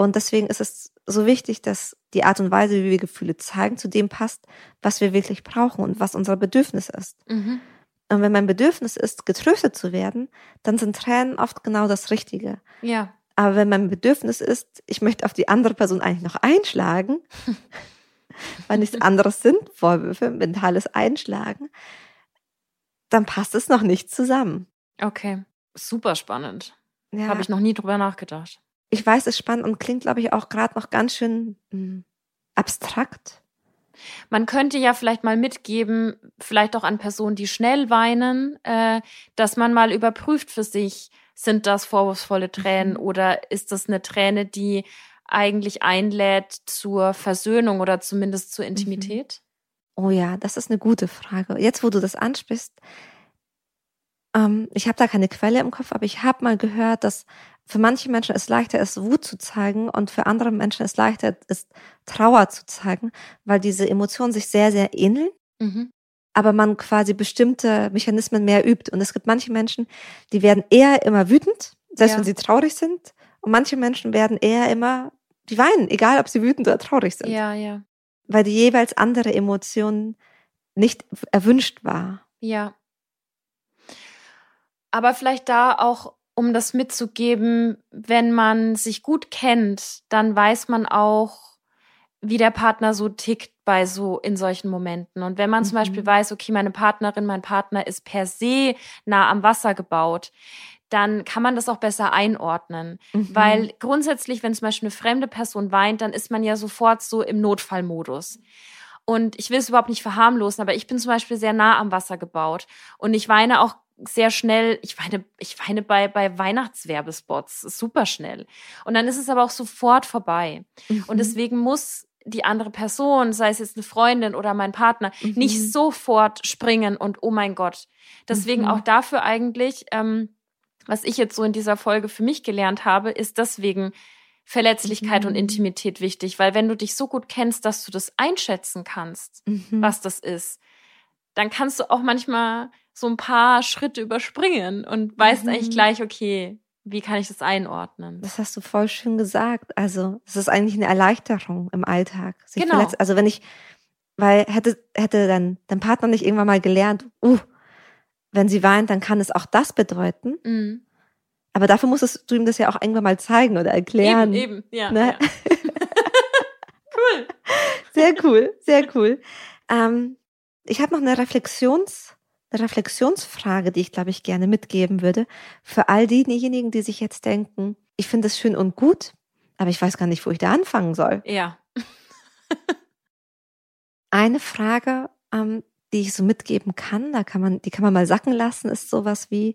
Und deswegen ist es so wichtig, dass die Art und Weise, wie wir Gefühle zeigen, zu dem passt, was wir wirklich brauchen und was unser Bedürfnis ist. Mhm. Und wenn mein Bedürfnis ist, getröstet zu werden, dann sind Tränen oft genau das Richtige. Ja. Aber wenn mein Bedürfnis ist, ich möchte auf die andere Person eigentlich noch einschlagen, (laughs) weil nichts anderes sind Vorwürfe, mentales Einschlagen, dann passt es noch nicht zusammen. Okay. Super spannend. Ja, Habe ich noch nie drüber nachgedacht. Ich weiß, es ist spannend und klingt, glaube ich, auch gerade noch ganz schön mh, abstrakt. Man könnte ja vielleicht mal mitgeben, vielleicht auch an Personen, die schnell weinen, äh, dass man mal überprüft für sich, sind das vorwurfsvolle Tränen Mhm. oder ist das eine Träne, die eigentlich einlädt zur Versöhnung oder zumindest zur Intimität? Oh ja, das ist eine gute Frage. Jetzt, wo du das ansprichst, ähm, ich habe da keine Quelle im Kopf, aber ich habe mal gehört, dass für manche Menschen es leichter ist, Wut zu zeigen und für andere Menschen es leichter ist, Trauer zu zeigen, weil diese Emotionen sich sehr, sehr ähneln, Mhm. aber man quasi bestimmte Mechanismen mehr übt. Und es gibt manche Menschen, die werden eher immer wütend Selbst Ja. wenn sie traurig sind. Und manche Menschen werden eher immer, die weinen, egal ob sie wütend oder traurig sind. Ja, ja. Weil die jeweils andere Emotion nicht erwünscht war. Ja. Aber vielleicht da auch, um das mitzugeben, wenn man sich gut kennt, dann weiß man auch, wie der Partner so tickt bei so in solchen Momenten. Und wenn man zum Mhm. Beispiel weiß, okay, meine Partnerin, mein Partner ist per se nah am Wasser gebaut, dann kann man das auch besser einordnen. Mhm. Weil grundsätzlich, wenn zum Beispiel eine fremde Person weint, dann ist man ja sofort so im Notfallmodus. Und ich will es überhaupt nicht verharmlosen, aber ich bin zum Beispiel sehr nah am Wasser gebaut. Und ich weine auch sehr schnell, ich weine, ich weine bei, bei Weihnachtswerbespots super schnell. Und dann ist es aber auch sofort vorbei. Mhm. Und deswegen muss die andere Person, sei es jetzt eine Freundin oder mein Partner, Mhm. nicht sofort springen und oh mein Gott. Deswegen Mhm. auch dafür eigentlich, ähm, was ich jetzt so in dieser Folge für mich gelernt habe, ist deswegen Verletzlichkeit und Mhm. Intimität wichtig, weil wenn du dich so gut kennst, dass du das einschätzen kannst, Mhm. was das ist, dann kannst du auch manchmal so ein paar Schritte überspringen und weißt Mhm. eigentlich gleich, okay, wie kann ich das einordnen? Das hast du voll schön gesagt. Also, es ist eigentlich eine Erleichterung im Alltag. sich Genau. Also, wenn ich, weil hätte, hätte dein, dein Partner nicht irgendwann mal gelernt, uh, wenn sie weint, dann kann es auch das bedeuten. Mhm. Aber dafür musstest du ihm das ja auch irgendwann mal zeigen oder erklären. Eben, eben, ja. Ne? ja. (laughs) cool. Sehr cool, sehr cool. Ähm, ich habe noch eine Reflexions, eine Reflexionsfrage, die ich, glaube ich, gerne mitgeben würde. Für all diejenigen, die sich jetzt denken, ich finde es schön und gut, aber ich weiß gar nicht, wo ich da anfangen soll. Ja. (laughs) Eine Frage, ähm, die ich so mitgeben kann, da kann man, die kann man mal sacken lassen, ist sowas wie,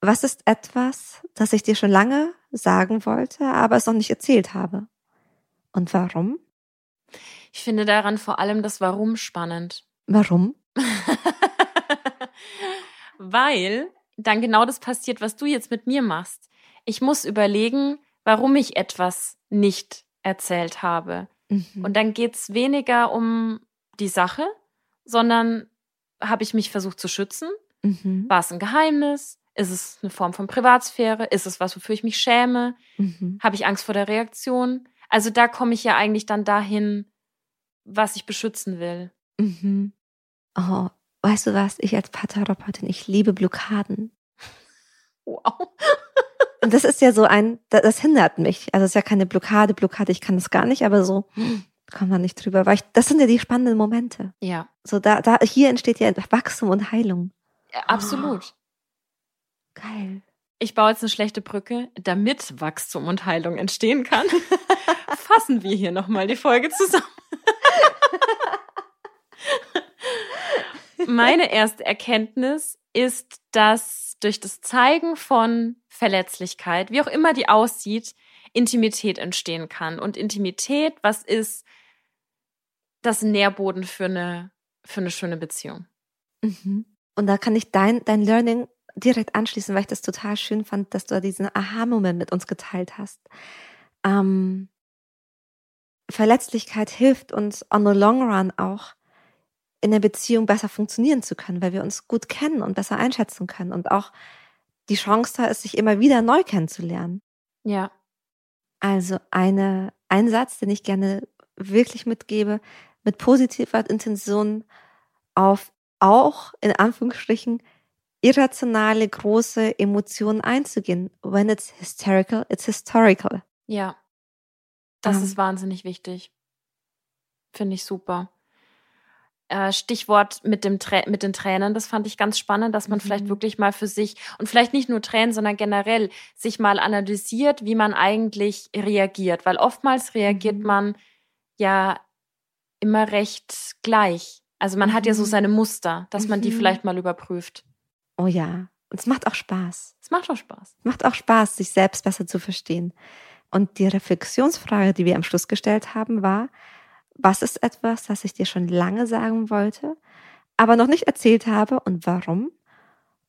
was ist etwas, das ich dir schon lange sagen wollte, aber es noch nicht erzählt habe? Und warum? Ich finde daran vor allem das Warum spannend. Warum? (laughs) Weil dann genau das passiert, was du jetzt mit mir machst. Ich muss überlegen, warum ich etwas nicht erzählt habe. Mhm. Und dann geht's weniger um die Sache, sondern habe ich mich versucht zu schützen? Mhm. War es ein Geheimnis? Ist es eine Form von Privatsphäre? Ist es was, wofür ich mich schäme? Mhm. Habe ich Angst vor der Reaktion? Also da komme ich ja eigentlich dann dahin, was ich beschützen will. Mhm. Oh, weißt du was? Ich als Paartherapeutin, ich liebe Blockaden. Wow. (laughs) Und das ist ja so ein, da- das hindert mich. Also es ist ja keine Blockade, Blockade, ich kann das gar nicht, aber so kommt man nicht drüber. Weil ich, das sind ja die spannenden Momente. Ja, So da, da, hier entsteht ja Wachstum und Heilung. absolut. Geil. Ich baue jetzt eine schlechte Brücke, damit Wachstum und Heilung entstehen kann. (laughs) Fassen wir hier nochmal die Folge zusammen. (laughs) Meine erste Erkenntnis ist, dass durch das Zeigen von Verletzlichkeit, wie auch immer die aussieht, Intimität entstehen kann. Und Intimität, was ist das Nährboden für eine, für eine schöne Beziehung? Mhm. Und da kann ich dein, dein Learning direkt anschließen, weil ich das total schön fand, dass du diesen Aha-Moment mit uns geteilt hast. Ähm, Verletzlichkeit hilft uns on the long run auch in der Beziehung besser funktionieren zu können, weil wir uns gut kennen und besser einschätzen können und auch die Chance da ist, sich immer wieder neu kennenzulernen. Ja. Also eine, ein Satz, den ich gerne wirklich mitgebe, mit positiver Intention auf auch in Anführungsstrichen irrationale große Emotionen einzugehen. When it's hysterical, it's historical. Ja. Das Ähm. ist wahnsinnig wichtig. Finde ich super. Äh, Stichwort mit, dem Trä mit den Tränen, das fand ich ganz spannend, dass man Mhm. vielleicht wirklich mal für sich und vielleicht nicht nur Tränen, sondern generell sich mal analysiert, wie man eigentlich reagiert. Weil oftmals reagiert Mhm. man ja immer recht gleich. Also man hat ja so Mhm. seine Muster, dass man die Mhm. vielleicht mal überprüft. Oh ja. Und es macht auch Spaß. Es macht doch Spaß. Es macht auch Spaß, sich selbst besser zu verstehen. Und die Reflexionsfrage, die wir am Schluss gestellt haben, war, was ist etwas, das ich dir schon lange sagen wollte, aber noch nicht erzählt habe und warum?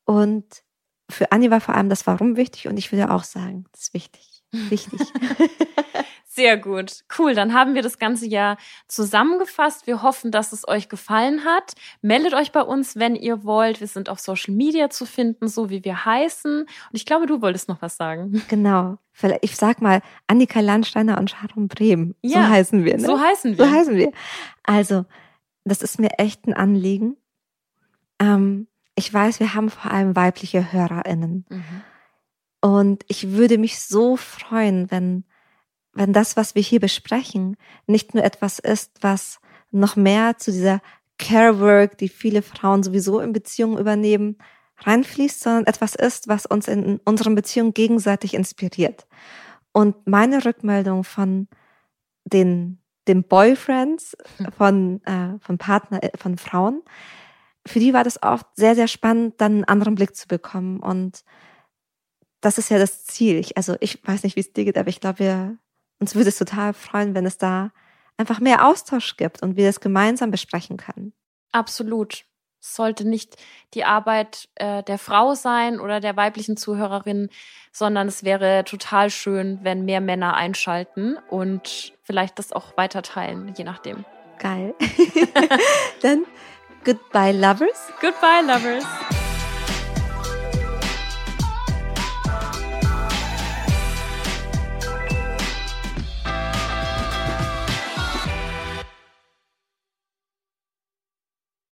Und für Anni war vor allem das Warum wichtig und ich würde auch sagen, das ist wichtig. (laughs) Wichtig. (laughs) Sehr gut. Cool. Dann haben wir das ganze ja zusammengefasst. Wir hoffen, dass es euch gefallen hat. Meldet euch bei uns, wenn ihr wollt. Wir sind auf Social Media zu finden, so wie wir heißen. Und ich glaube, du wolltest noch was sagen. (laughs) Genau. Ich sag mal, Annika Landsteiner und Sharon Brehm. Ja, so heißen wir. Ne? So heißen wir. So heißen wir. Also, das ist mir echt ein Anliegen. Ähm, ich weiß, wir haben vor allem weibliche HörerInnen. Mhm. Und ich würde mich so freuen, wenn wenn das, was wir hier besprechen, nicht nur etwas ist, was noch mehr zu dieser Care Work, die viele Frauen sowieso in Beziehungen übernehmen, reinfließt, sondern etwas ist, was uns in unseren Beziehungen gegenseitig inspiriert. Und meine Rückmeldung von den, den Boyfriends von, äh, von Partner, äh, von Frauen, für die war das oft sehr, sehr spannend, dann einen anderen Blick zu bekommen. Und das ist ja das Ziel. Ich, also ich weiß nicht, wie es dir geht, aber ich glaube, wir uns würde es total freuen, wenn es da einfach mehr Austausch gibt und wir das gemeinsam besprechen können. Absolut. Es sollte nicht die Arbeit äh, der Frau sein oder der weiblichen Zuhörerin, sondern es wäre total schön, wenn mehr Männer einschalten und vielleicht das auch weiter teilen, je nachdem. Geil. (laughs) Dann goodbye, lovers. Goodbye, lovers.